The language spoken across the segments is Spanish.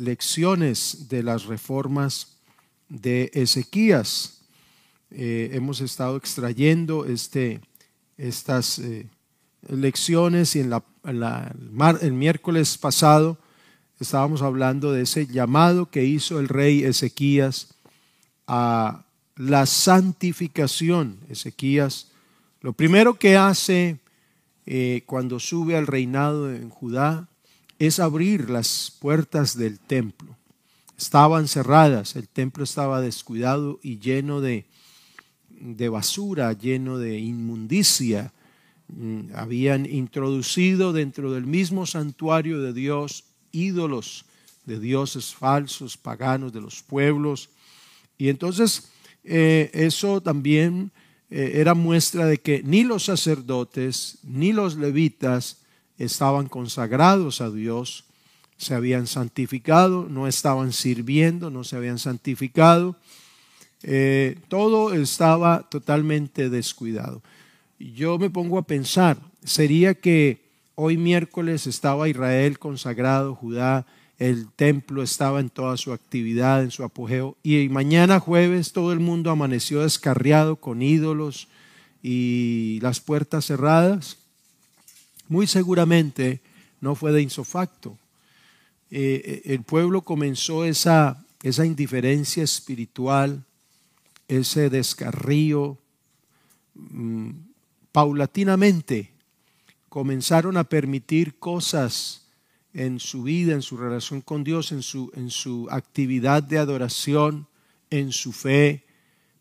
lecciones de las reformas de Ezequías. Eh, hemos estado extrayendo este, estas eh, lecciones y en la, el miércoles pasado estábamos hablando de ese llamado que hizo el rey Ezequías a la santificación. Ezequías, lo primero que hace eh, cuando sube al reinado en Judá es abrir las puertas del templo. Estaban cerradas, el templo estaba descuidado y lleno de, de basura, lleno de inmundicia. Mm, habían introducido dentro del mismo santuario de Dios ídolos de dioses falsos, paganos de los pueblos. Y entonces eh, eso también eh, era muestra de que ni los sacerdotes ni los levitas estaban consagrados a Dios, se habían santificado, no estaban sirviendo, no se habían santificado. Eh, todo estaba totalmente descuidado. Yo me pongo a pensar, sería que hoy miércoles estaba Israel consagrado, Judá, el templo estaba en toda su actividad, en su apogeo, y mañana jueves todo el mundo amaneció descarriado con ídolos y las puertas cerradas. Muy seguramente no fue de insofacto. Eh, eh, el pueblo comenzó esa, esa indiferencia espiritual, ese descarrío, mm, paulatinamente comenzaron a permitir cosas en su vida, en su relación con Dios, en su, en su actividad de adoración, en su fe,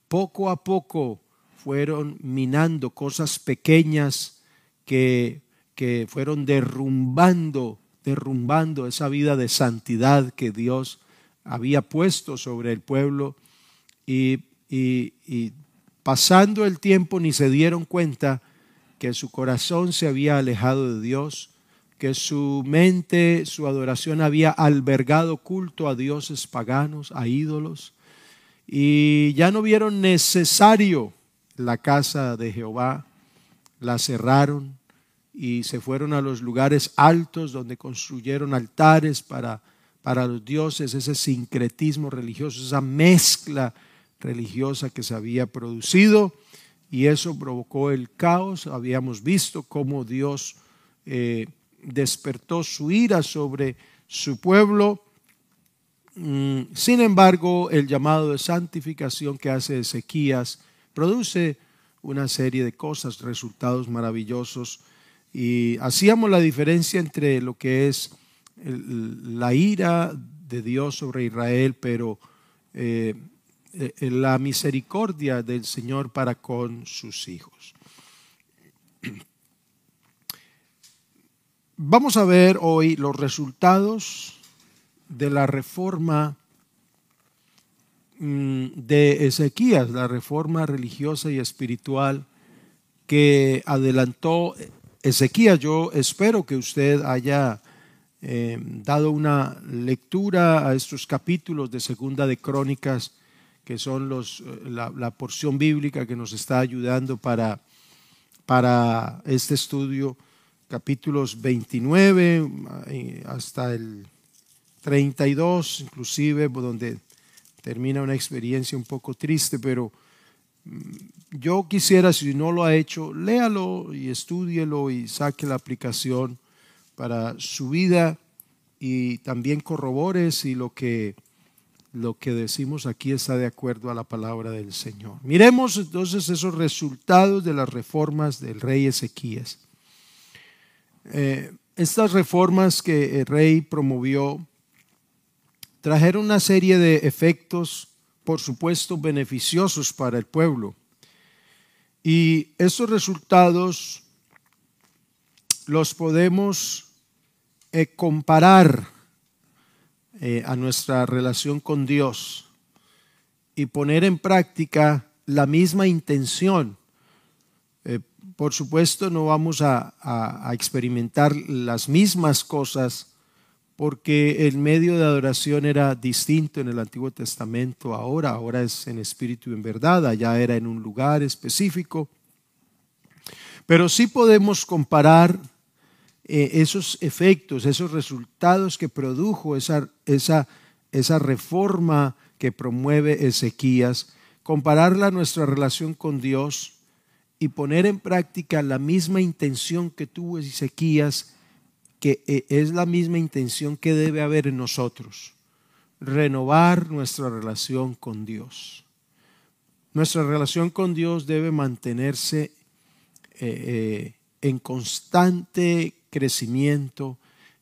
poco a poco fueron minando cosas pequeñas que, que fueron derrumbando, derrumbando esa vida de santidad que Dios había puesto sobre el pueblo. Y, y, y pasando el tiempo ni se dieron cuenta que su corazón se había alejado de Dios que su mente, su adoración había albergado culto a dioses paganos, a ídolos, y ya no vieron necesario la casa de Jehová, la cerraron y se fueron a los lugares altos donde construyeron altares para, para los dioses, ese sincretismo religioso, esa mezcla religiosa que se había producido y eso provocó el caos. Habíamos visto cómo Dios eh, despertó su ira sobre su pueblo. Mm, sin embargo, el llamado de santificación que hace Ezequías produce una serie de cosas, resultados maravillosos. Y hacíamos la diferencia entre lo que es la ira de Dios sobre Israel, pero eh, eh, la misericordia del Señor para con sus hijos. Vamos a ver hoy los resultados de la reforma mm, de Ezequías, la reforma religiosa y espiritual que adelantó Ezequías. Yo espero que usted haya eh, dado una lectura a estos capítulos de Segunda de Crónicas, que son los, eh, la, la porción bíblica que nos está ayudando para, para este estudio capítulos 29 eh, hasta el 32, inclusive, donde termina una experiencia un poco triste, pero yo quisiera, si no lo ha hecho, léalo y estúdielo y saque la aplicación para su vida y también corrobore si lo que, lo que decimos aquí está de acuerdo a la palabra del Señor. Miremos entonces esos resultados de las reformas del rey Ezequías. Eh, estas reformas que el rey promovió trajeron una serie de efectos, por supuesto, beneficiosos para el pueblo. Y esos resultados los podemos eh, comparar eh, a nuestra relación con Dios y poner en práctica la misma intención por supuesto, no vamos a, experimentar las mismas cosas porque el medio de adoración era distinto en el Antiguo Testamento ahora, ahora es en espíritu y en verdad, allá era en un lugar específico. Pero sí podemos comparar eh, esos efectos, esos resultados que produjo esa, esa, esa reforma que promueve Ezequías, compararla a nuestra relación con Dios y poner en práctica la misma intención que tuvo Ezequías, que eh, es la misma intención que debe haber en nosotros, renovar nuestra relación con Dios. Nuestra relación con Dios debe mantenerse eh, en constante crecimiento,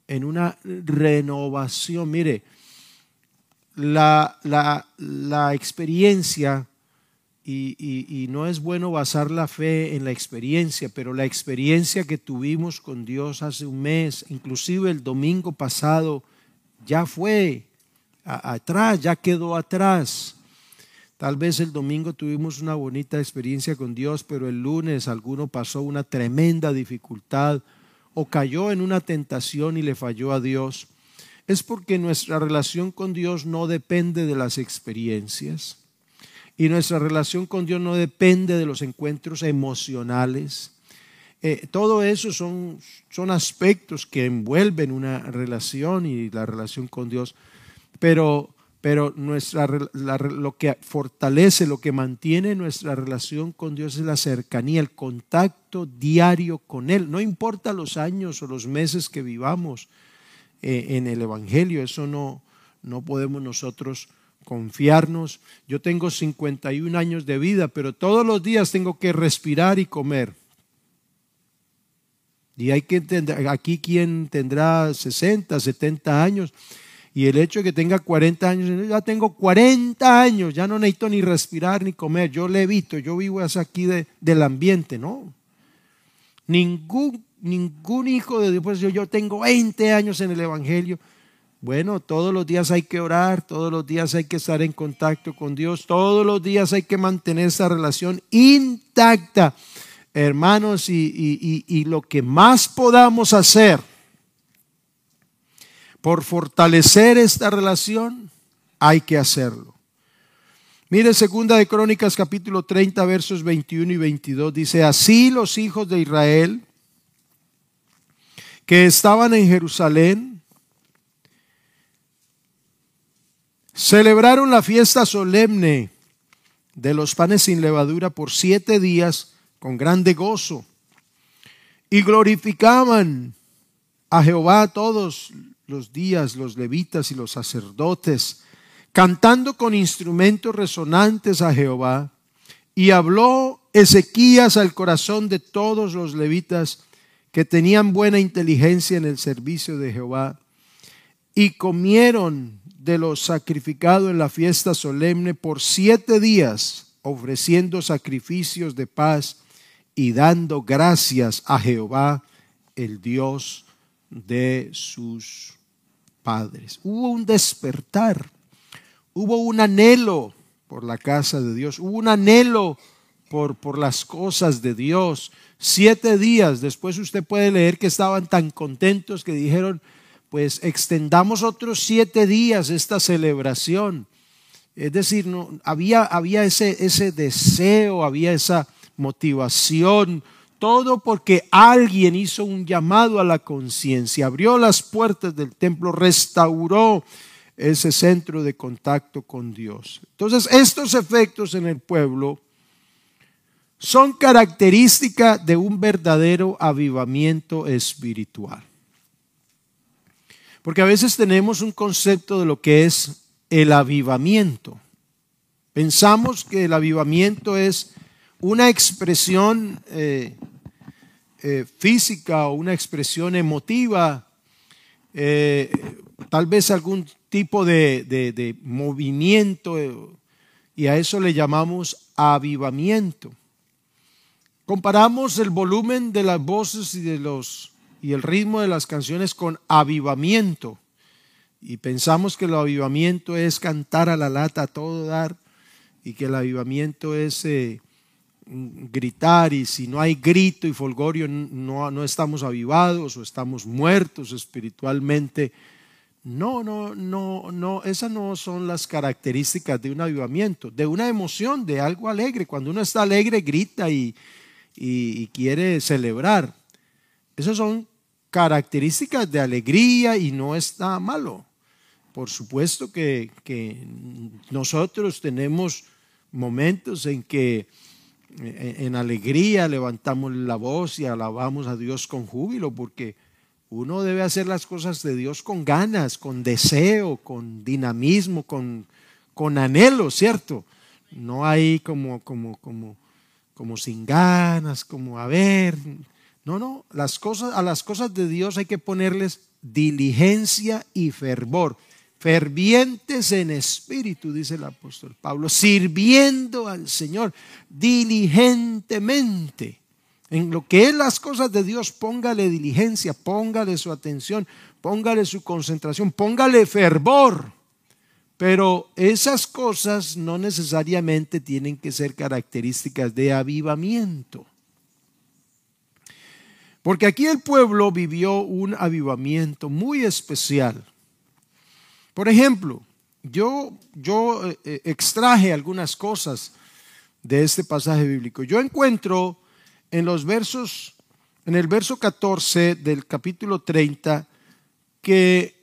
en una renovación. Mire, la, la, experiencia, y, no es bueno basar la fe en la experiencia, pero la experiencia que tuvimos con Dios hace un mes, inclusive el domingo pasado, ya fue atrás, ya quedó atrás. Tal vez el domingo tuvimos una bonita experiencia con Dios, pero el lunes alguno pasó una tremenda dificultad o cayó en una tentación y le falló a Dios. Es porque nuestra relación con Dios no depende de las experiencias y nuestra relación con Dios no depende de los encuentros emocionales. Eh, todo eso son, son aspectos que envuelven una relación y la relación con Dios, pero pero nuestra, lo que fortalece, lo que mantiene nuestra relación con Dios es la cercanía, el contacto diario con Él. No importa los años o los meses que vivamos eh, en el Evangelio, eso no, no podemos nosotros confiarnos. Yo tengo 51 años de vida, pero todos los días tengo que respirar y comer. Y hay que entender, aquí quien tendrá 60, 70 años y el hecho de que tenga 40 años, ya tengo 40 años, ya no necesito ni respirar ni comer, yo le evito, yo vivo aquí del ambiente, ¿no? Ningún, ningún hijo de Dios, pues yo, yo tengo 20 años en el Evangelio. Bueno, todos los días hay que orar, todos los días hay que estar en contacto con Dios, todos los días hay que mantener esa relación intacta, hermanos, y, y lo que más podamos hacer por fortalecer esta relación, hay que hacerlo. Mire, segunda de Crónicas capítulo 30 versos 21 y 22 dice, así los hijos de Israel que estaban en Jerusalén celebraron la fiesta solemne de los panes sin levadura por siete días con grande gozo y glorificaban a Jehová todos los días los levitas y los sacerdotes, cantando con instrumentos resonantes a Jehová. Y habló Ezequías al corazón de todos los levitas que tenían buena inteligencia en el servicio de Jehová, y comieron de lo sacrificado en la fiesta solemne por siete días, ofreciendo sacrificios de paz y dando gracias a Jehová, el Dios de sus padres. Hubo un despertar, hubo un anhelo por la casa de Dios, hubo un anhelo por, por las cosas de Dios. Siete días después usted puede leer que estaban tan contentos que dijeron, pues extendamos otros siete días esta celebración. Es decir, no, había, había ese, ese deseo, había esa motivación todo porque alguien hizo un llamado a la conciencia, abrió las puertas del templo, restauró ese centro de contacto con Dios. Entonces, estos efectos en el pueblo son característica de un verdadero avivamiento espiritual. Porque a veces tenemos un concepto de lo que es el avivamiento. Pensamos que el avivamiento es una expresión eh, eh, física o una expresión emotiva, eh, tal vez algún tipo de, de movimiento, y a eso le llamamos avivamiento. Comparamos el volumen de las voces y, de los, y el ritmo de las canciones con avivamiento. Y pensamos que el avivamiento es cantar a la lata a todo dar y que el avivamiento es gritar y si no hay grito y folgorio no, no estamos avivados o estamos muertos espiritualmente. No, no, no, no, esas no son las características de un avivamiento, de una emoción, de algo alegre. Cuando uno está alegre, grita y, y quiere celebrar. Esas son características de alegría y no está malo. Por supuesto que, nosotros tenemos momentos en que en alegría levantamos la voz y alabamos a Dios con júbilo, porque uno debe hacer las cosas de Dios con ganas, con deseo, con dinamismo, con, con anhelo, ¿cierto? No hay como, como, como, como sin ganas, como a ver. No, no, las cosas, a las cosas de Dios hay que ponerles diligencia y fervor fervientes en espíritu, dice el apóstol Pablo, sirviendo al Señor diligentemente. En lo que es las cosas de Dios, póngale diligencia, póngale su atención, póngale su concentración, póngale fervor. Pero esas cosas no necesariamente tienen que ser características de avivamiento. Porque aquí el pueblo vivió un avivamiento muy especial. Por ejemplo, yo, yo eh, eh, extraje algunas cosas de este pasaje bíblico. Yo encuentro en los versos, en el verso 14 del capítulo 30, que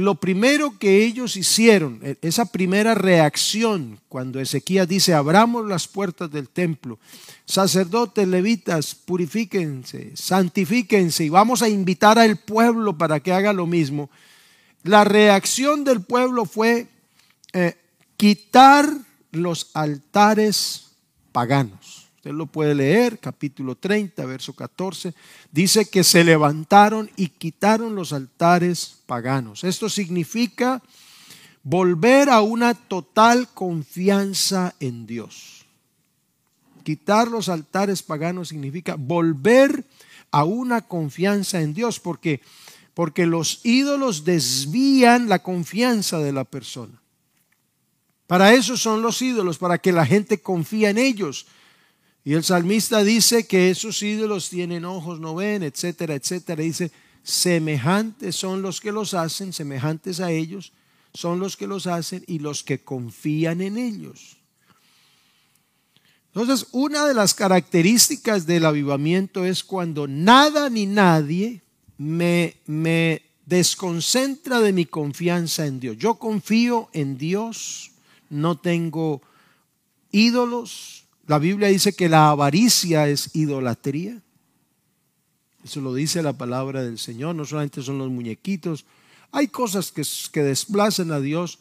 lo primero que ellos hicieron, e, esa primera reacción, cuando Ezequías dice, abramos las puertas del templo, sacerdotes, levitas, purifíquense, santifíquense y vamos a invitar al pueblo para que haga lo mismo la reacción del pueblo fue eh, quitar los altares paganos. Usted lo puede leer, capítulo 30, verso 14. Dice que se levantaron y quitaron los altares paganos. Esto significa volver a una total confianza en Dios. Quitar los altares paganos significa volver a una confianza en Dios, porque porque los ídolos desvían la confianza de la persona. Para eso son los ídolos, para que la gente confía en ellos. Y el salmista dice que esos ídolos tienen ojos, no ven, etcétera, etcétera. Dice, semejantes son los que los hacen, semejantes a ellos son los que los hacen y los que confían en ellos. Entonces, una de las características del avivamiento es cuando nada ni nadie me, me desconcentra de mi confianza en Dios. Yo confío en Dios, no tengo ídolos. La Biblia dice que la avaricia es idolatría. Eso lo dice la palabra del Señor, no solamente son los muñequitos. Hay cosas que, desplazan a Dios.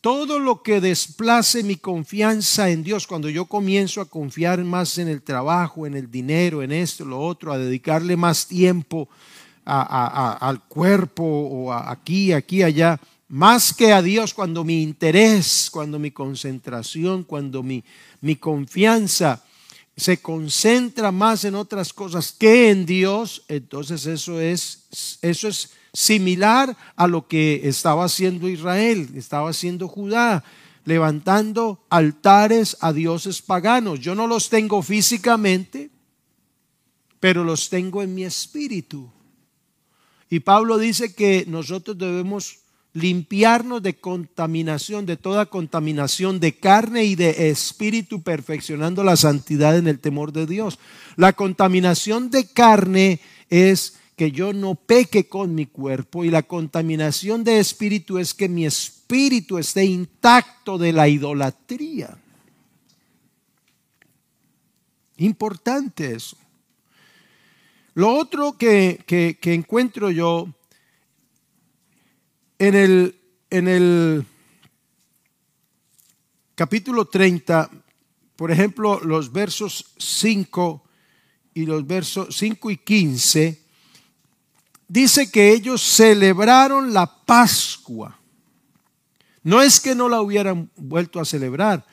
Todo lo que desplace mi confianza en Dios, cuando yo comienzo a confiar más en el trabajo, en el dinero, en esto, lo otro, a dedicarle más tiempo al cuerpo o aquí, aquí, allá, más que a Dios cuando mi interés, cuando mi concentración, cuando mi, mi confianza se concentra más en otras cosas que en Dios, entonces eso es, eso es similar a lo que estaba haciendo Israel, estaba haciendo Judá, levantando altares a dioses paganos. Yo no los tengo físicamente, pero los tengo en mi espíritu. Y Pablo dice que nosotros debemos limpiarnos de contaminación, de toda contaminación de carne y de espíritu, perfeccionando la santidad en el temor de Dios. La contaminación de carne es que yo no peque con mi cuerpo y la contaminación de espíritu es que mi espíritu esté intacto de la idolatría. Importante eso. Lo otro que, encuentro yo en el, capítulo 30, por ejemplo, los versos 5 y los versos 5 y 15, dice que ellos celebraron la Pascua. No es que no la hubieran vuelto a celebrar.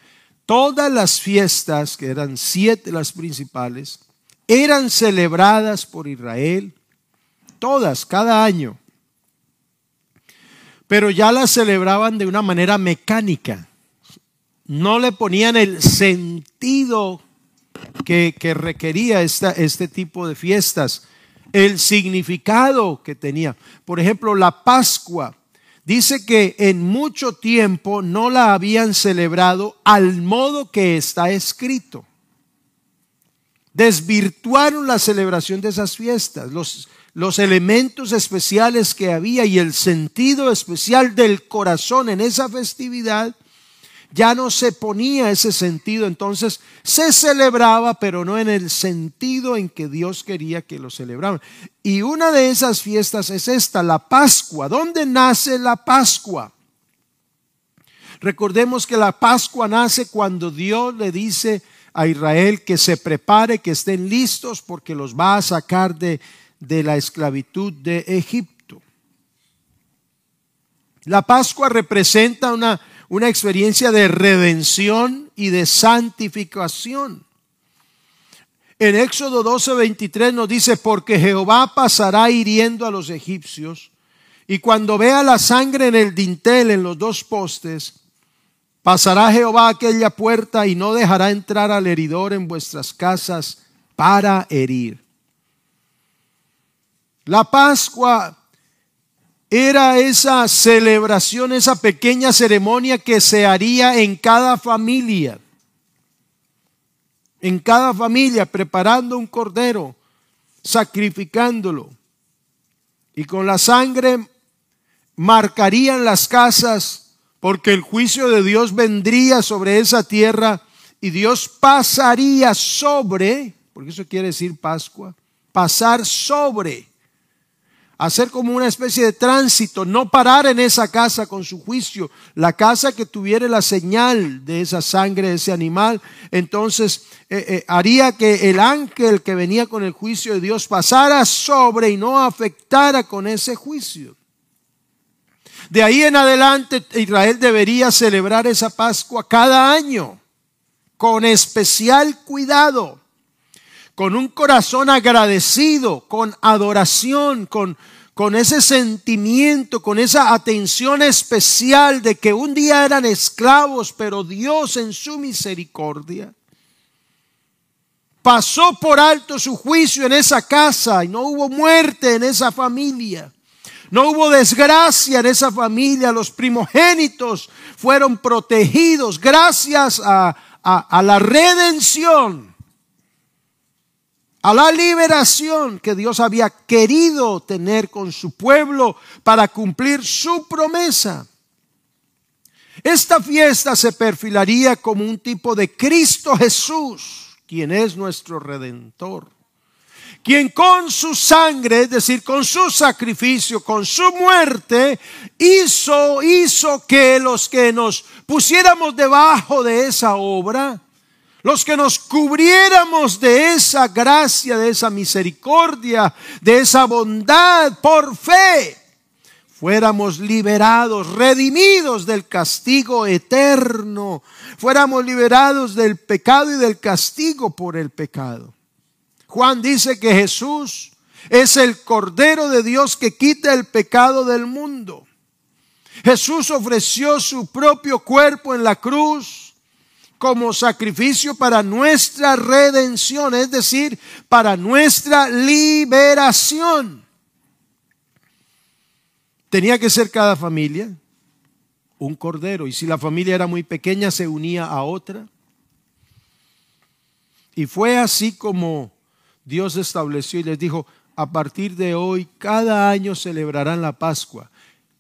Todas las fiestas, que eran siete las principales, eran celebradas por Israel, todas, cada año, pero ya las celebraban de una manera mecánica. No le ponían el sentido que, requería esta, este tipo de fiestas, el significado que tenía. Por ejemplo, la Pascua. Dice que en mucho tiempo no la habían celebrado al modo que está escrito desvirtuaron la celebración de esas fiestas. Los, los elementos especiales que había y el sentido especial del corazón en esa festividad, ya no se ponía ese sentido, entonces se celebraba, pero no en el sentido en que Dios quería que lo celebraran. Y una de esas fiestas es esta, la Pascua. ¿Dónde nace la Pascua? Recordemos que la Pascua nace cuando Dios le dice a Israel que se prepare, que estén listos porque los va a sacar de, de la esclavitud de Egipto. La Pascua representa una una experiencia de redención y de santificación. En Éxodo 12, 23 nos dice, porque Jehová pasará hiriendo a los egipcios, y cuando vea la sangre en el dintel, en los dos postes, pasará Jehová aquella puerta y no dejará entrar al heridor en vuestras casas para herir. La Pascua era esa celebración, esa pequeña ceremonia que se haría en cada familia. En cada familia, preparando un cordero, sacrificándolo. Y con la sangre marcarían las casas, porque el juicio de Dios vendría sobre esa tierra y Dios pasaría sobre, porque eso quiere decir Pascua, pasar sobre hacer como una especie de tránsito, no parar en esa casa con su juicio, la casa que tuviera la señal de esa sangre de ese animal, entonces eh, eh, haría que el ángel que venía con el juicio de Dios pasara sobre y no afectara con ese juicio. De ahí en adelante Israel debería celebrar esa Pascua cada año, con especial cuidado con un corazón agradecido, con adoración, con, con ese sentimiento, con esa atención especial de que un día eran esclavos, pero Dios en su misericordia pasó por alto su juicio en esa casa y no hubo muerte en esa familia. No hubo desgracia en esa familia. Los primogénitos fueron protegidos gracias a, a la redención a la liberación que Dios había querido tener con su pueblo para cumplir su promesa. Esta fiesta se perfilaría como un tipo de Cristo Jesús, quien es nuestro redentor, quien con su sangre, es decir, con su sacrificio, con su muerte, hizo, hizo que los que nos pusiéramos debajo de esa obra, los que nos cubriéramos de esa gracia, de esa misericordia, de esa bondad por fe, fuéramos liberados, redimidos del castigo eterno, fuéramos liberados del pecado y del castigo por el pecado. Juan dice que Jesús es el Cordero de Dios que quita el pecado del mundo. Jesús ofreció su propio cuerpo en la cruz como sacrificio para nuestra redención, es decir, para nuestra liberación. Tenía que ser cada familia un cordero, y si la familia era muy pequeña, se unía a otra. Y fue así como Dios estableció y les dijo, a partir de hoy, cada año celebrarán la Pascua.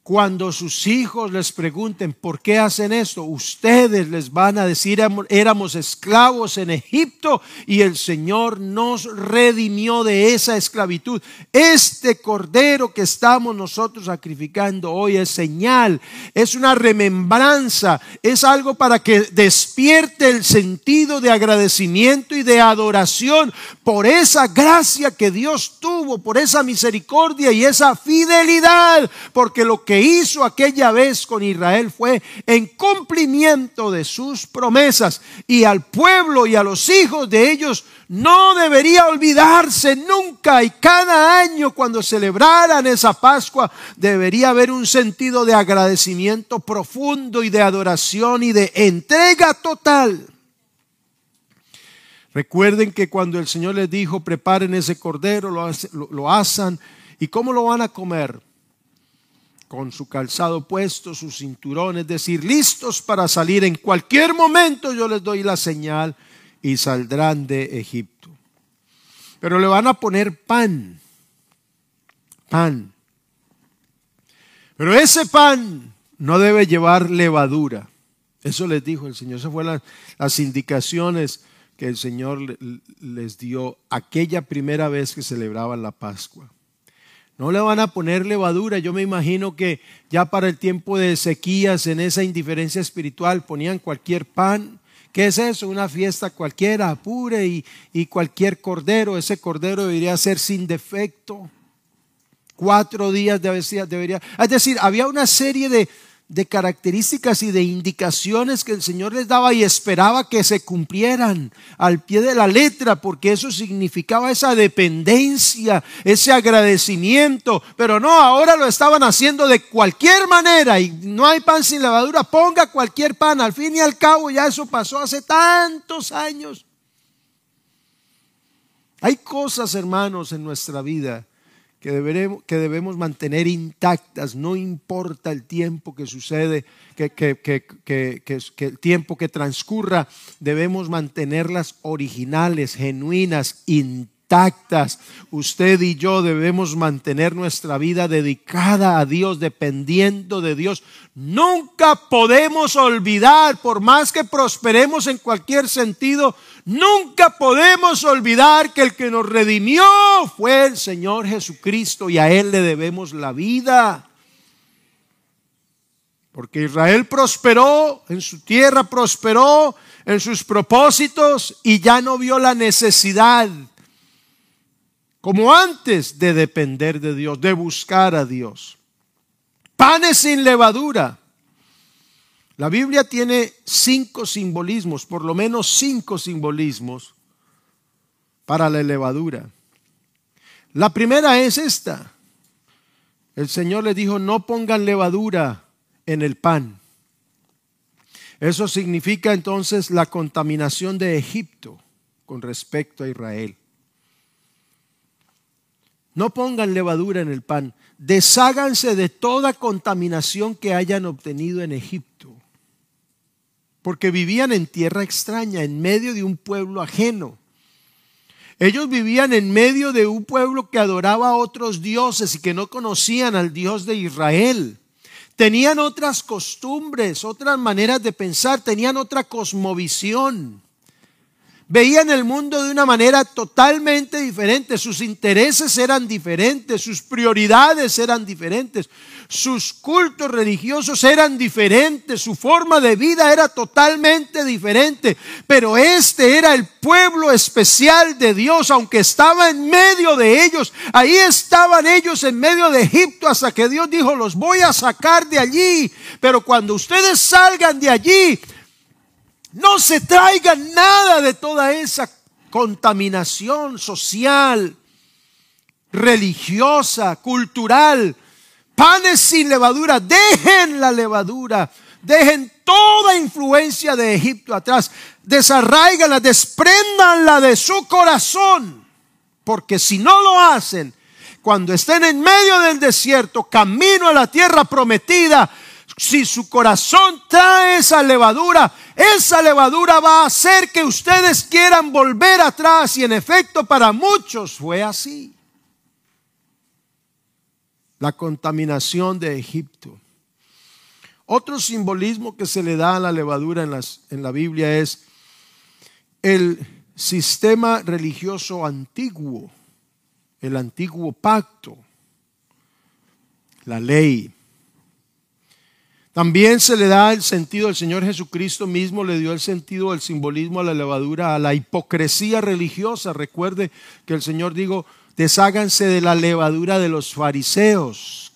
Cuando sus hijos les pregunten por qué hacen esto, ustedes les van a decir, éramos esclavos en Egipto y el Señor nos redimió de esa esclavitud. Este cordero que estamos nosotros sacrificando hoy es señal, es una remembranza, es algo para que despierte el sentido de agradecimiento y de adoración por esa gracia que Dios tuvo, por esa misericordia y esa fidelidad, porque lo que hizo aquella vez con Israel fue en cumplimiento de sus promesas. Y al pueblo y a los hijos de ellos no debería olvidarse nunca. Y cada año cuando celebraran esa Pascua debería haber un sentido de agradecimiento profundo y de adoración y de entrega total. Recuerden que cuando el Señor les dijo, preparen ese cordero, lo, lo, asan. ¿Y cómo lo van a comer? con su calzado puesto, su cinturón, es decir, listos para salir en cualquier momento, yo les doy la señal y saldrán de Egipto. Pero le van a poner pan pan. Pero ese pan no debe llevar levadura. Eso les dijo el Señor. Esas fueron las, indicaciones que el Señor les dio aquella primera vez que celebraban la Pascua. No le van a poner levadura. Yo me imagino que ya para el tiempo de sequías, en esa indiferencia espiritual, ponían cualquier pan. ¿Qué es eso? Una fiesta cualquiera, apure y, y cualquier cordero. Ese cordero debería ser sin defecto. Cuatro días debería, debería. Es decir, había una serie de, de características y de indicaciones que el Señor les daba y esperaba que se cumplieran al pie de la letra, porque eso significaba esa dependencia, ese agradecimiento. Pero no, ahora lo estaban haciendo de cualquier manera y no hay pan sin levadura, ponga cualquier pan. Al fin y al cabo ya eso pasó hace tantos años. Hay cosas, hermanos, en nuestra vida que, deberemos, que debemos mantener intactas, no importa el tiempo que sucede, que, que, el tiempo que transcurra, debemos mantenerlas originales, genuinas, intactas Usted y yo debemos mantener nuestra vida dedicada a Dios, dependiendo de Dios. Nunca podemos olvidar, por más que prosperemos en cualquier sentido, nunca podemos olvidar que el que nos redimió fue el Señor Jesucristo y a Él le debemos la vida. Porque Israel prosperó, en su tierra prosperó, en sus propósitos y ya no vio la necesidad como antes de depender de Dios, de buscar a Dios. Panes sin levadura. La Biblia tiene cinco simbolismos, por lo menos cinco simbolismos para la levadura. La primera es esta. El Señor le dijo, no pongan levadura en el pan. Eso significa entonces la contaminación de Egipto con respecto a Israel. No pongan levadura en el pan. Desháganse de toda contaminación que hayan obtenido en Egipto. Porque vivían en tierra extraña, en medio de un pueblo ajeno. Ellos vivían en medio de un pueblo que adoraba a otros dioses y que no conocían al Dios de Israel. Tenían otras costumbres, otras maneras de pensar, tenían otra cosmovisión veían el mundo de una manera totalmente diferente, sus intereses eran diferentes, sus prioridades eran diferentes, sus cultos religiosos eran diferentes, su forma de vida era totalmente diferente, pero este era el pueblo especial de Dios, aunque estaba en medio de ellos, ahí estaban ellos en medio de Egipto hasta que Dios dijo, los voy a sacar de allí, pero cuando ustedes salgan de allí, no se traiga nada de toda esa contaminación social, religiosa, cultural. Panes sin levadura, dejen la levadura, dejen toda influencia de Egipto atrás, desarraiganla, despréndanla de su corazón, porque si no lo hacen, cuando estén en medio del desierto, camino a la tierra prometida, si su corazón trae esa levadura, esa levadura va a hacer que ustedes quieran volver atrás y en efecto para muchos fue así. La contaminación de Egipto. Otro simbolismo que se le da a la levadura en, las, en la Biblia es el sistema religioso antiguo, el antiguo pacto, la ley. También se le da el sentido, el Señor Jesucristo mismo le dio el sentido, el simbolismo a la levadura, a la hipocresía religiosa. Recuerde que el Señor dijo, desháganse de la levadura de los fariseos,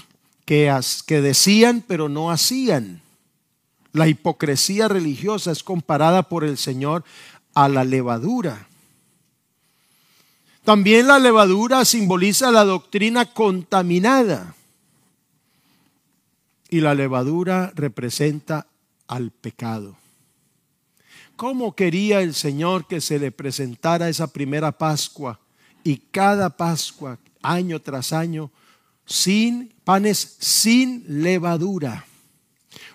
que, que decían pero no hacían. La hipocresía religiosa es comparada por el Señor a la levadura. También la levadura simboliza la doctrina contaminada y la levadura representa al pecado. ¿Cómo quería el Señor que se le presentara esa primera Pascua y cada Pascua, año tras año, sin panes, sin levadura?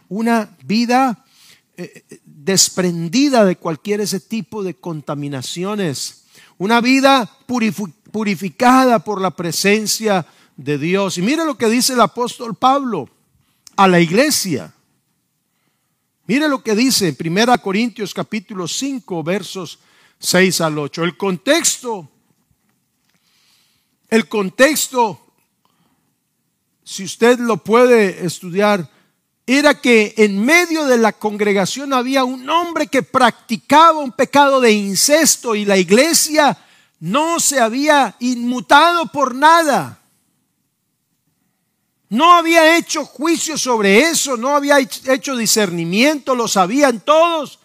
Una vida eh, desprendida de cualquier ese tipo de contaminaciones, una vida purificada por la presencia de Dios. Y mire lo que dice el apóstol Pablo a la iglesia. Mire lo que dice en 1 Corintios capítulo 5 versos 6 al 8. El contexto, el contexto, si usted lo puede estudiar, era que en medio de la congregación había un hombre que practicaba un pecado de incesto y la iglesia no se había inmutado por nada. No había hecho juicio sobre eso, no había hecho discernimiento, lo sabían todos.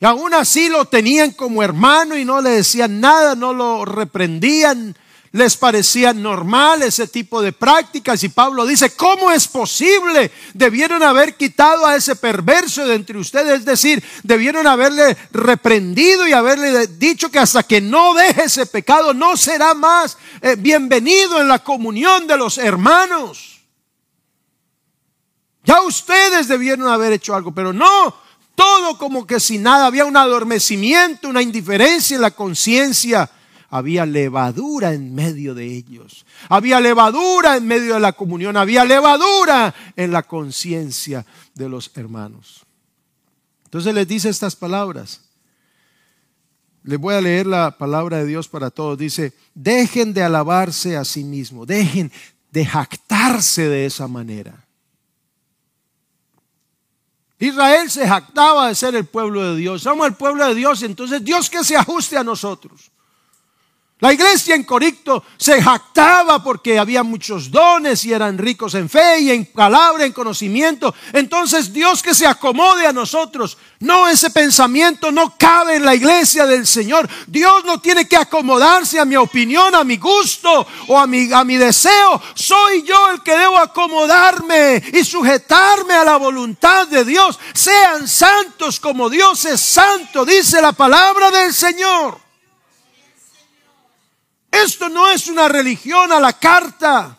Y aún así lo tenían como hermano y no le decían nada, no lo reprendían, les parecía normal ese tipo de prácticas y Pablo dice, ¿cómo es posible? Debieron haber quitado a ese perverso de entre ustedes, es decir, debieron haberle reprendido y haberle dicho que hasta que no deje ese pecado no será más eh, bienvenido en la comunión de los hermanos. Ya ustedes debieron haber hecho algo, pero no, todo como que sin nada, había un adormecimiento, una indiferencia en la conciencia había levadura en medio de ellos. Había levadura en medio de la comunión. Había levadura en la conciencia de los hermanos. Entonces les dice estas palabras. Les voy a leer la palabra de Dios para todos. Dice, dejen de alabarse a sí mismos. Dejen de jactarse de esa manera. Israel se jactaba de ser el pueblo de Dios. Somos el pueblo de Dios, entonces Dios que se ajuste a nosotros. La iglesia en Corinto se jactaba porque había muchos dones y eran ricos en fe y en palabra, en conocimiento. Entonces Dios que se acomode a nosotros. No, ese pensamiento no cabe en la iglesia del Señor. Dios no tiene que acomodarse a mi opinión, a mi gusto o a mi, a mi deseo. Soy yo el que debo acomodarme y sujetarme a la voluntad de Dios. Sean santos como Dios es santo, dice la palabra del Señor. Esto no es una religión a la carta.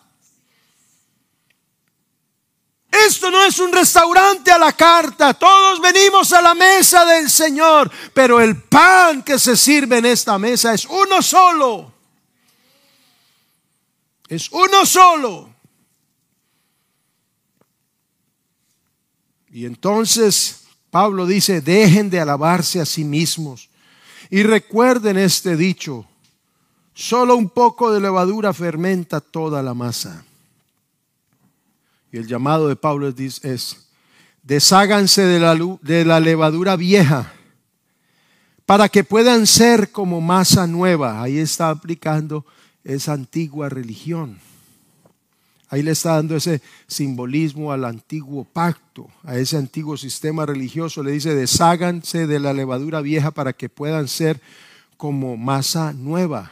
Esto no es un restaurante a la carta. Todos venimos a la mesa del Señor. Pero el pan que se sirve en esta mesa es uno solo. Es uno solo. Y entonces Pablo dice, dejen de alabarse a sí mismos. Y recuerden este dicho, Solo un poco de levadura fermenta toda la masa. Y el llamado de Pablo es, es desháganse de la, de la levadura vieja para que puedan ser como masa nueva. Ahí está aplicando esa antigua religión. Ahí le está dando ese simbolismo al antiguo pacto, a ese antiguo sistema religioso. Le dice, desháganse de la levadura vieja para que puedan ser como masa nueva.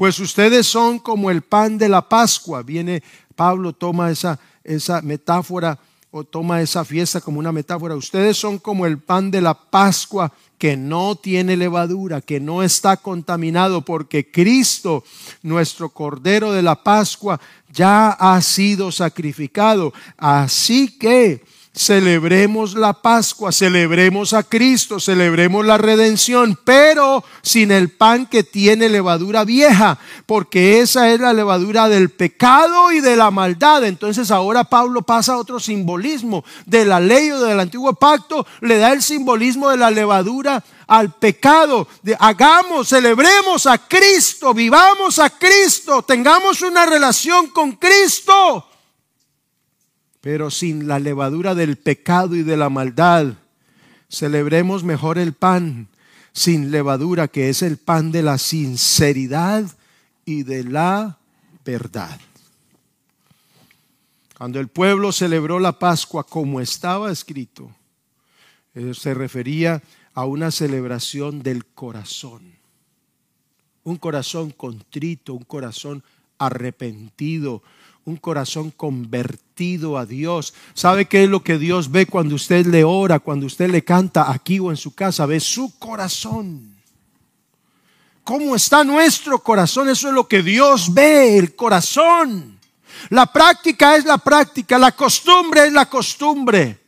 Pues ustedes son como el pan de la Pascua. Viene Pablo, toma esa, esa metáfora o toma esa fiesta como una metáfora. Ustedes son como el pan de la Pascua que no tiene levadura, que no está contaminado, porque Cristo, nuestro Cordero de la Pascua, ya ha sido sacrificado. Así que Celebremos la Pascua, celebremos a Cristo, celebremos la redención, pero sin el pan que tiene levadura vieja, porque esa es la levadura del pecado y de la maldad. Entonces ahora Pablo pasa a otro simbolismo de la ley o del antiguo pacto, le da el simbolismo de la levadura al pecado. hagamos, celebremos a Cristo, vivamos a Cristo, tengamos una relación con Cristo pero sin la levadura del pecado y de la maldad. Celebremos mejor el pan sin levadura, que es el pan de la sinceridad y de la verdad. Cuando el pueblo celebró la Pascua como estaba escrito, eh, se refería a una celebración del corazón. Un corazón contrito, un corazón arrepentido, un corazón convertido a Dios. ¿Sabe qué es lo que Dios ve cuando usted le ora, cuando usted le canta aquí o en su casa? Ve su corazón. ¿Cómo está nuestro corazón? Eso es lo que Dios ve, el corazón. La práctica es la práctica, la costumbre es la costumbre.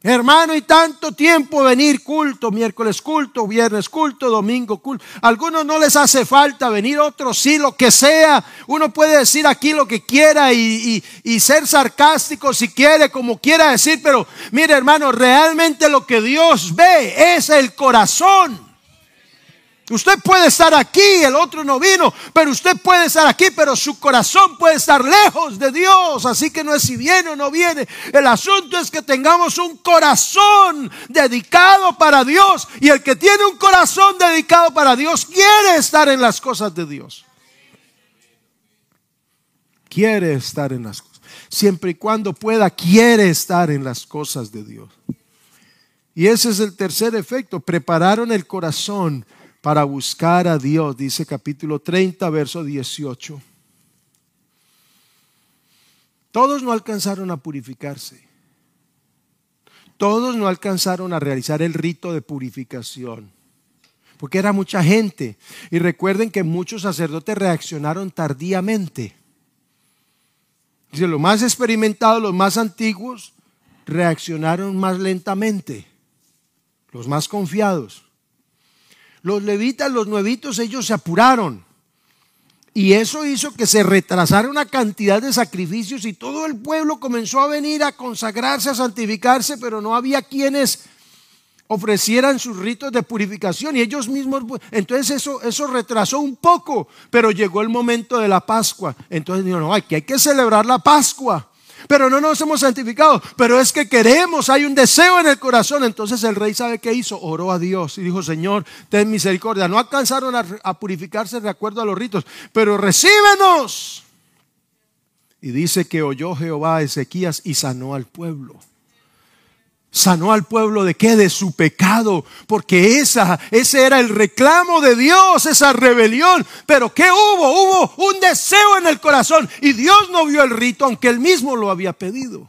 Hermano, y tanto tiempo venir culto, miércoles culto, viernes culto, domingo culto. Algunos no les hace falta venir, otros sí, lo que sea. Uno puede decir aquí lo que quiera y, y ser sarcástico si quiere, como quiera decir, pero mire hermano, realmente lo que Dios ve es el corazón. Usted puede estar aquí, el otro no vino, pero usted puede estar aquí, pero su corazón puede estar lejos de Dios. Así que no es si viene o no viene. El asunto es que tengamos un corazón dedicado para Dios. Y el que tiene un corazón dedicado para Dios quiere estar en las cosas de Dios. Quiere estar en las cosas. Siempre y cuando pueda, quiere estar en las cosas de Dios. Y ese es el tercer efecto. Prepararon el corazón para buscar a Dios, dice capítulo 30, verso 18. Todos no alcanzaron a purificarse. Todos no alcanzaron a realizar el rito de purificación, porque era mucha gente. Y recuerden que muchos sacerdotes reaccionaron tardíamente. Dice, los más experimentados, los más antiguos, reaccionaron más lentamente. Los más confiados. Los levitas, los nuevitos, ellos se apuraron. Y eso hizo que se retrasara una cantidad de sacrificios y todo el pueblo comenzó a venir a consagrarse, a santificarse, pero no había quienes ofrecieran sus ritos de purificación y ellos mismos, entonces eso, eso retrasó un poco, pero llegó el momento de la Pascua. Entonces dijo, no, aquí hay que celebrar la Pascua pero no nos hemos santificado. Pero es que queremos, hay un deseo en el corazón. Entonces el rey sabe qué hizo, oró a Dios y dijo, Señor, ten misericordia. No alcanzaron a, purificarse de acuerdo a los ritos, pero recíbenos. Y dice que oyó Jehová a Ezequías y sanó al pueblo sanó al pueblo de qué? De su pecado, porque esa, ese era el reclamo de Dios, esa rebelión. Pero ¿qué hubo? Hubo un deseo en el corazón y Dios no vio el rito, aunque él mismo lo había pedido.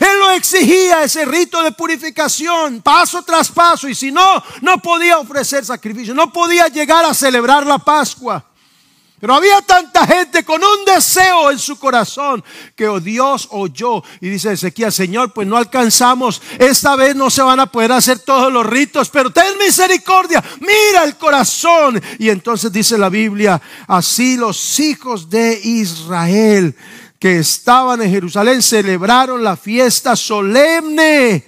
Él lo exigía, ese rito de purificación, paso tras paso, y si no, no podía ofrecer sacrificio, no podía llegar a celebrar la Pascua. Pero había tanta gente con un deseo en su corazón que oh, Dios oyó y dice Ezequiel, Señor, pues no alcanzamos, esta vez no se van a poder hacer todos los ritos, pero ten misericordia, mira el corazón. Y entonces dice la Biblia, así los hijos de Israel que estaban en Jerusalén celebraron la fiesta solemne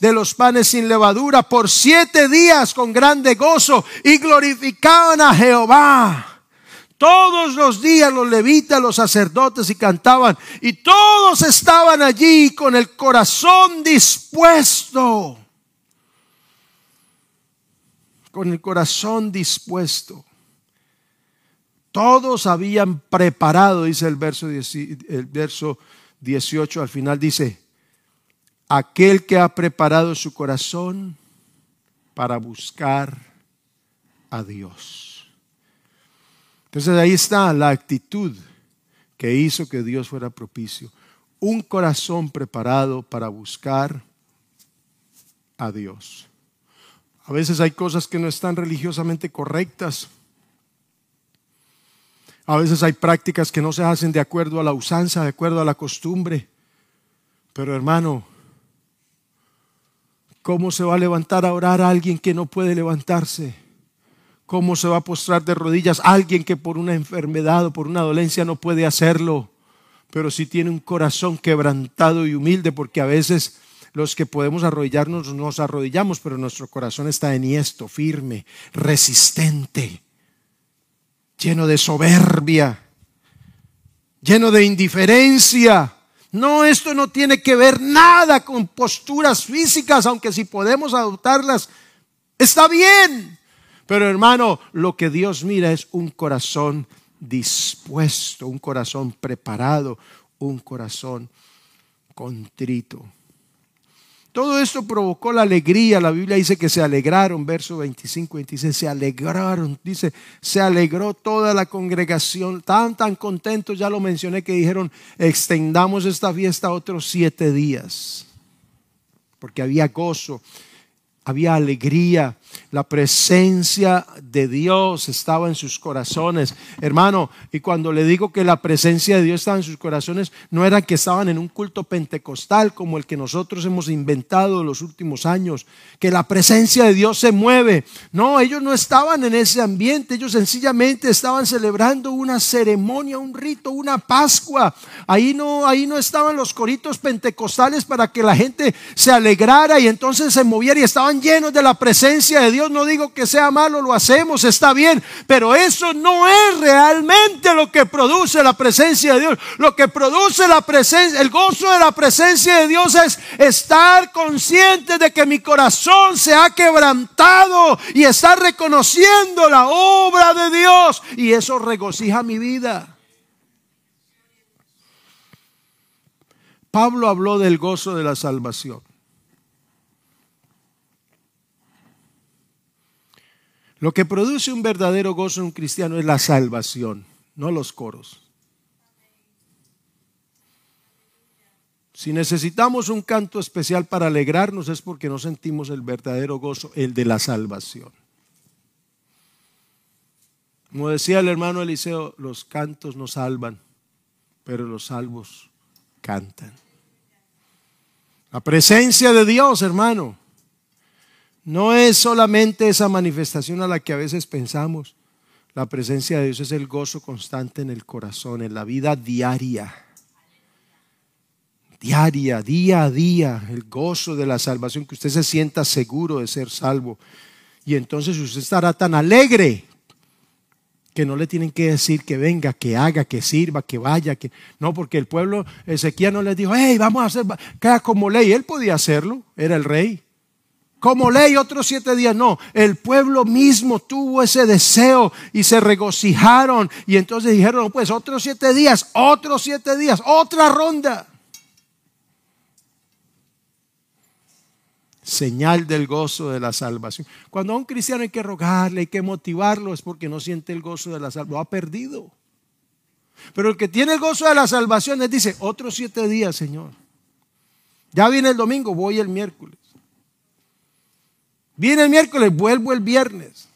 de los panes sin levadura por siete días con grande gozo y glorificaban a Jehová. Todos los días los levitas, los sacerdotes y cantaban y todos estaban allí con el corazón dispuesto. Con el corazón dispuesto. Todos habían preparado, dice el verso, el verso 18 al final, dice, aquel que ha preparado su corazón para buscar a Dios. Entonces ahí está la actitud que hizo que Dios fuera propicio. Un corazón preparado para buscar a Dios. A veces hay cosas que no están religiosamente correctas. A veces hay prácticas que no se hacen de acuerdo a la usanza, de acuerdo a la costumbre. Pero hermano, ¿cómo se va a levantar a orar a alguien que no puede levantarse? ¿Cómo se va a postrar de rodillas alguien que por una enfermedad o por una dolencia no puede hacerlo? Pero si tiene un corazón quebrantado y humilde, porque a veces los que podemos arrodillarnos nos arrodillamos, pero nuestro corazón está enhiesto, firme, resistente, lleno de soberbia, lleno de indiferencia. No, esto no tiene que ver nada con posturas físicas, aunque si podemos adoptarlas, está bien. Pero hermano, lo que Dios mira es un corazón dispuesto, un corazón preparado, un corazón contrito. Todo esto provocó la alegría. La Biblia dice que se alegraron, verso 25, 26, se alegraron. Dice, se alegró toda la congregación, tan, tan contentos, ya lo mencioné, que dijeron, extendamos esta fiesta otros siete días, porque había gozo había alegría, la presencia de Dios estaba en sus corazones. Hermano, y cuando le digo que la presencia de Dios estaba en sus corazones, no era que estaban en un culto pentecostal como el que nosotros hemos inventado en los últimos años, que la presencia de Dios se mueve. No, ellos no estaban en ese ambiente, ellos sencillamente estaban celebrando una ceremonia, un rito, una Pascua. Ahí no, ahí no estaban los coritos pentecostales para que la gente se alegrara y entonces se moviera y estaban llenos de la presencia de Dios. No digo que sea malo, lo hacemos, está bien, pero eso no es realmente lo que produce la presencia de Dios. Lo que produce la presencia, el gozo de la presencia de Dios es estar consciente de que mi corazón se ha quebrantado y estar reconociendo la obra de Dios y eso regocija mi vida. Pablo habló del gozo de la salvación. Lo que produce un verdadero gozo en un cristiano es la salvación, no los coros. Si necesitamos un canto especial para alegrarnos es porque no sentimos el verdadero gozo, el de la salvación. Como decía el hermano Eliseo, los cantos nos salvan, pero los salvos cantan. La presencia de Dios, hermano, no es solamente esa manifestación a la que a veces pensamos. La presencia de Dios es el gozo constante en el corazón, en la vida diaria. Diaria, día a día, el gozo de la salvación, que usted se sienta seguro de ser salvo. Y entonces usted estará tan alegre que no le tienen que decir que venga, que haga, que sirva, que vaya, que no, porque el pueblo Ezequiel no le dijo, hey, vamos a hacer, queda como ley. Él podía hacerlo, era el rey como ley otros siete días. No, el pueblo mismo tuvo ese deseo y se regocijaron. Y entonces dijeron, pues otros siete días, otros siete días, otra ronda. Señal del gozo de la salvación. Cuando a un cristiano hay que rogarle, hay que motivarlo, es porque no siente el gozo de la salvación. Lo ha perdido. Pero el que tiene el gozo de la salvación, les dice, otros siete días, Señor. Ya viene el domingo, voy el miércoles. Viene el miércoles, vuelvo el viernes.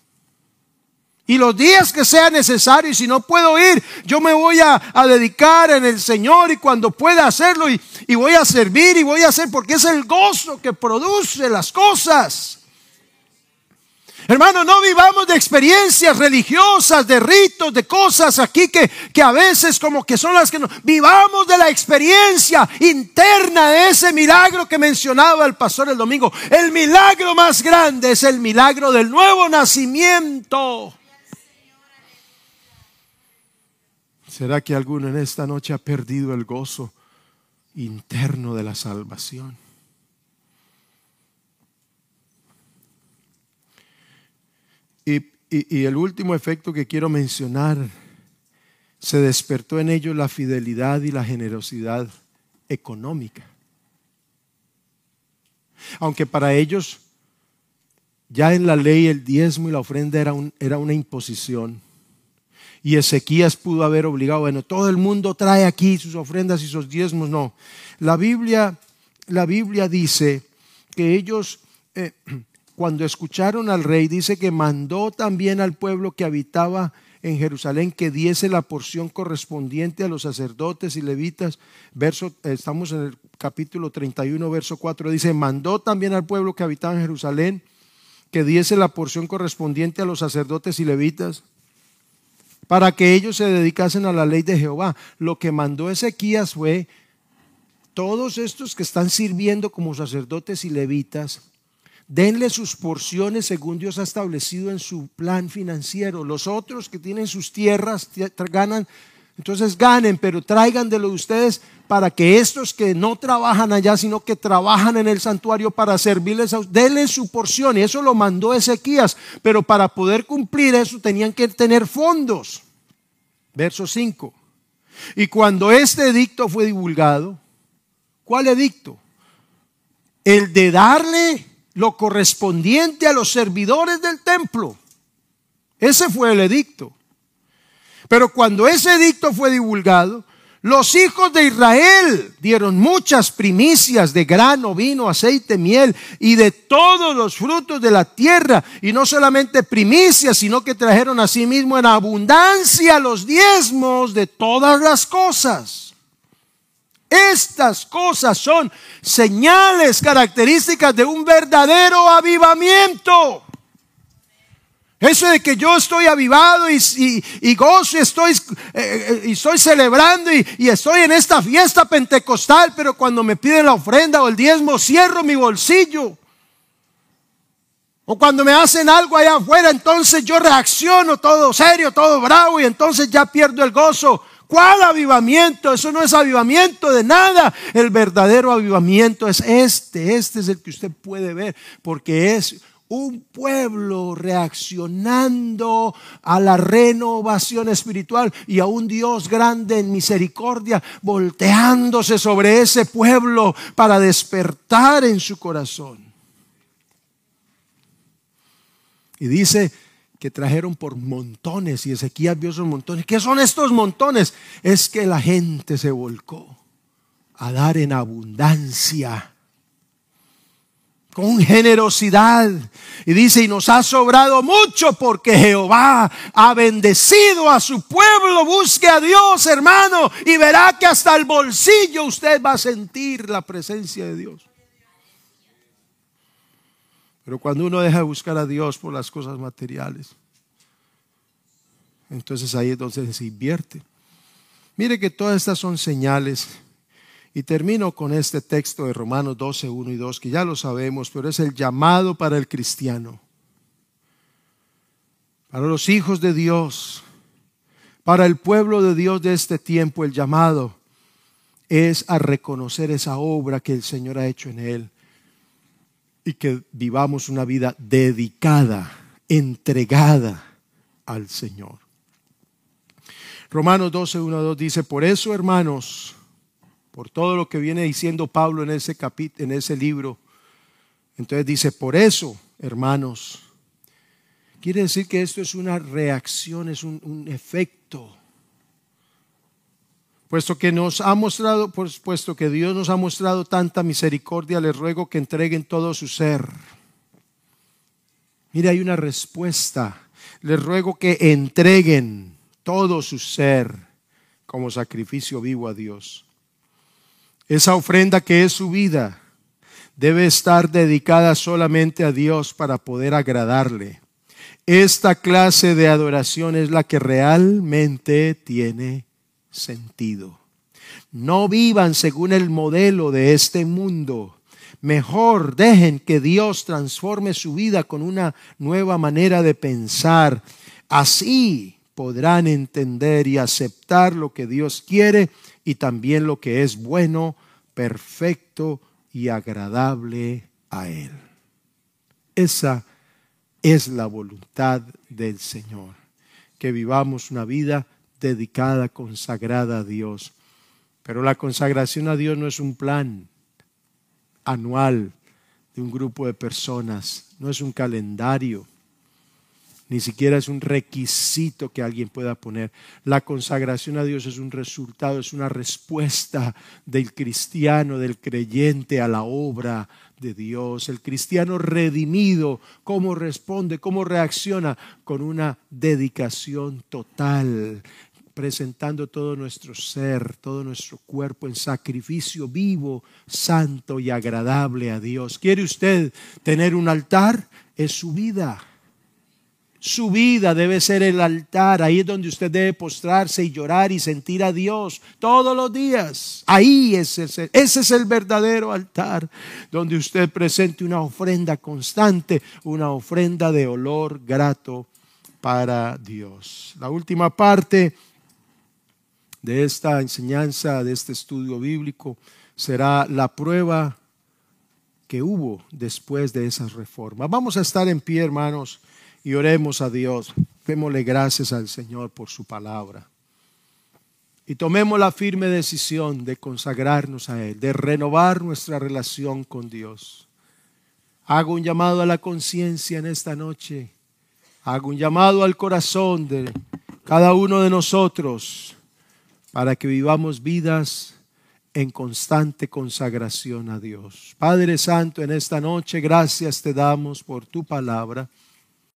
Y los días que sea necesario, y si no puedo ir, yo me voy a, dedicar en el Señor y cuando pueda hacerlo y, y voy a servir y voy a hacer porque es el gozo que produce las cosas. Hermano, no vivamos de experiencias religiosas, de ritos, de cosas aquí que, que a veces como que son las que no. Vivamos de la experiencia interna de ese milagro que mencionaba el pastor el domingo. El milagro más grande es el milagro del nuevo nacimiento. ¿Será que alguno en esta noche ha perdido el gozo interno de la salvación? Y, el último efecto que quiero mencionar, se despertó en ellos la fidelidad y la generosidad económica. Aunque para ellos ya en la ley el diezmo y la ofrenda era, un, era una imposición. Y Ezequías pudo haber obligado, bueno, todo el mundo trae aquí sus ofrendas y sus diezmos. No, la Biblia, la Biblia dice que ellos eh, cuando escucharon al rey, dice que mandó también al pueblo que habitaba en Jerusalén que diese la porción correspondiente a los sacerdotes y levitas. Verso, estamos en el capítulo 31, verso 4, dice, mandó también al pueblo que habitaba en Jerusalén que diese la porción correspondiente a los sacerdotes y levitas para que ellos se dedicasen a la ley de Jehová. Lo que mandó Ezequías fue, todos estos que están sirviendo como sacerdotes y levitas, Denle sus porciones según Dios ha establecido en su plan financiero. Los otros que tienen sus tierras ganan, entonces ganen, pero traigan de lo de ustedes para que estos que no trabajan allá, sino que trabajan en el santuario para servirles a denle su porción. Y eso lo mandó Ezequías, pero para poder cumplir eso tenían que tener fondos. Verso 5. Y cuando este edicto fue divulgado, ¿cuál edicto? El de darle lo correspondiente a los servidores del templo. Ese fue el edicto. Pero cuando ese edicto fue divulgado, Los hijos de Israel dieron muchas primicias de grano, vino, aceite, miel y de todos los frutos de la tierra. Y no solamente primicias, sino que trajeron a sí mismo en abundancia los diezmos de todas las cosas. Estas cosas son señales características de un verdadero avivamiento. Eso de que yo estoy avivado y, y, gozo y estoy, eh, eh, y estoy celebrando y, y, estoy en esta fiesta pentecostal, pero cuando me piden la ofrenda o el diezmo, cierro mi bolsillo. O cuando me hacen algo allá afuera, entonces yo reacciono todo serio, todo bravo y entonces ya pierdo el gozo. ¿Cuál avivamiento? Eso no es avivamiento de nada. El verdadero avivamiento es este. Este es el que usted puede ver porque es un pueblo reaccionando a la renovación espiritual y a un Dios grande en misericordia, volteándose sobre ese pueblo para despertar en su corazón. Y dice que trajeron por montones y Ezequiel vio esos montones. ¿Qué son estos montones? Es que la gente se volcó a dar en abundancia con generosidad. Y dice, y nos ha sobrado mucho porque Jehová ha bendecido a su pueblo. Busque a Dios, hermano, y verá que hasta el bolsillo usted va a sentir la presencia de Dios. Pero cuando uno deja de buscar a Dios por las cosas materiales, entonces ahí es donde se invierte. Mire que todas estas son señales. Y termino con este texto de Romanos 12, 1 y 2, que ya lo sabemos, pero es el llamado para el cristiano, para los hijos de Dios, para el pueblo de Dios de este tiempo, el llamado es a reconocer esa obra que el Señor ha hecho en él y que vivamos una vida dedicada, entregada al Señor. Romanos 12, 1 2 dice, por eso hermanos, por todo lo que viene diciendo Pablo en ese en ese libro. Entonces dice, por eso, hermanos, quiere decir que esto es una reacción, es un efecto. Puesto que nos ha mostrado, pues, puesto que Dios nos ha mostrado tanta misericordia, les ruego que entreguen todo su ser. Mire, hay una respuesta. Les ruego que entreguen todo su ser como sacrificio vivo a Dios. Esa ofrenda que es su vida debe estar dedicada solamente a Dios para poder agradarle. Esta clase de adoración es la que realmente tiene sentido. No vivan según el modelo de este mundo. Mejor dejen que Dios transforme su vida con una nueva manera de pensar. Así podrán entender y aceptar lo que Dios quiere y también lo que es bueno, perfecto y agradable a Él. Esa es la voluntad del Señor, que vivamos una vida dedicada, consagrada a Dios. Pero la consagración a Dios no es un plan anual de un grupo de personas, no es un calendario ni siquiera es un requisito que alguien pueda poner. La consagración a Dios es un resultado, es una respuesta del cristiano, del creyente a la obra de Dios. El cristiano redimido, ¿cómo responde? ¿Cómo reacciona? Con una dedicación total presentando todo nuestro ser, todo nuestro cuerpo en sacrificio vivo, santo y agradable a Dios. ¿Quiere usted tener un altar? Es su vida. Su vida debe ser el altar. Ahí es donde usted debe postrarse y llorar y sentir a Dios todos los días. Ahí es ese, ese es el verdadero altar donde usted presente una ofrenda constante, una ofrenda de olor grato para Dios. La última parte de esta enseñanza, de este estudio bíblico, será la prueba que hubo después de esa reforma. Vamos a estar en pie, hermanos y oremos a Dios. Démosle gracias al Señor por su palabra. Y tomemos la firme decisión de consagrarnos a Él, de renovar nuestra relación con Dios. Hago un llamado a la conciencia en esta noche. Hago un llamado al corazón de cada uno de nosotros para que vivamos vidas en constante consagración a Dios. Padre Santo, en esta noche gracias te damos por tu palabra.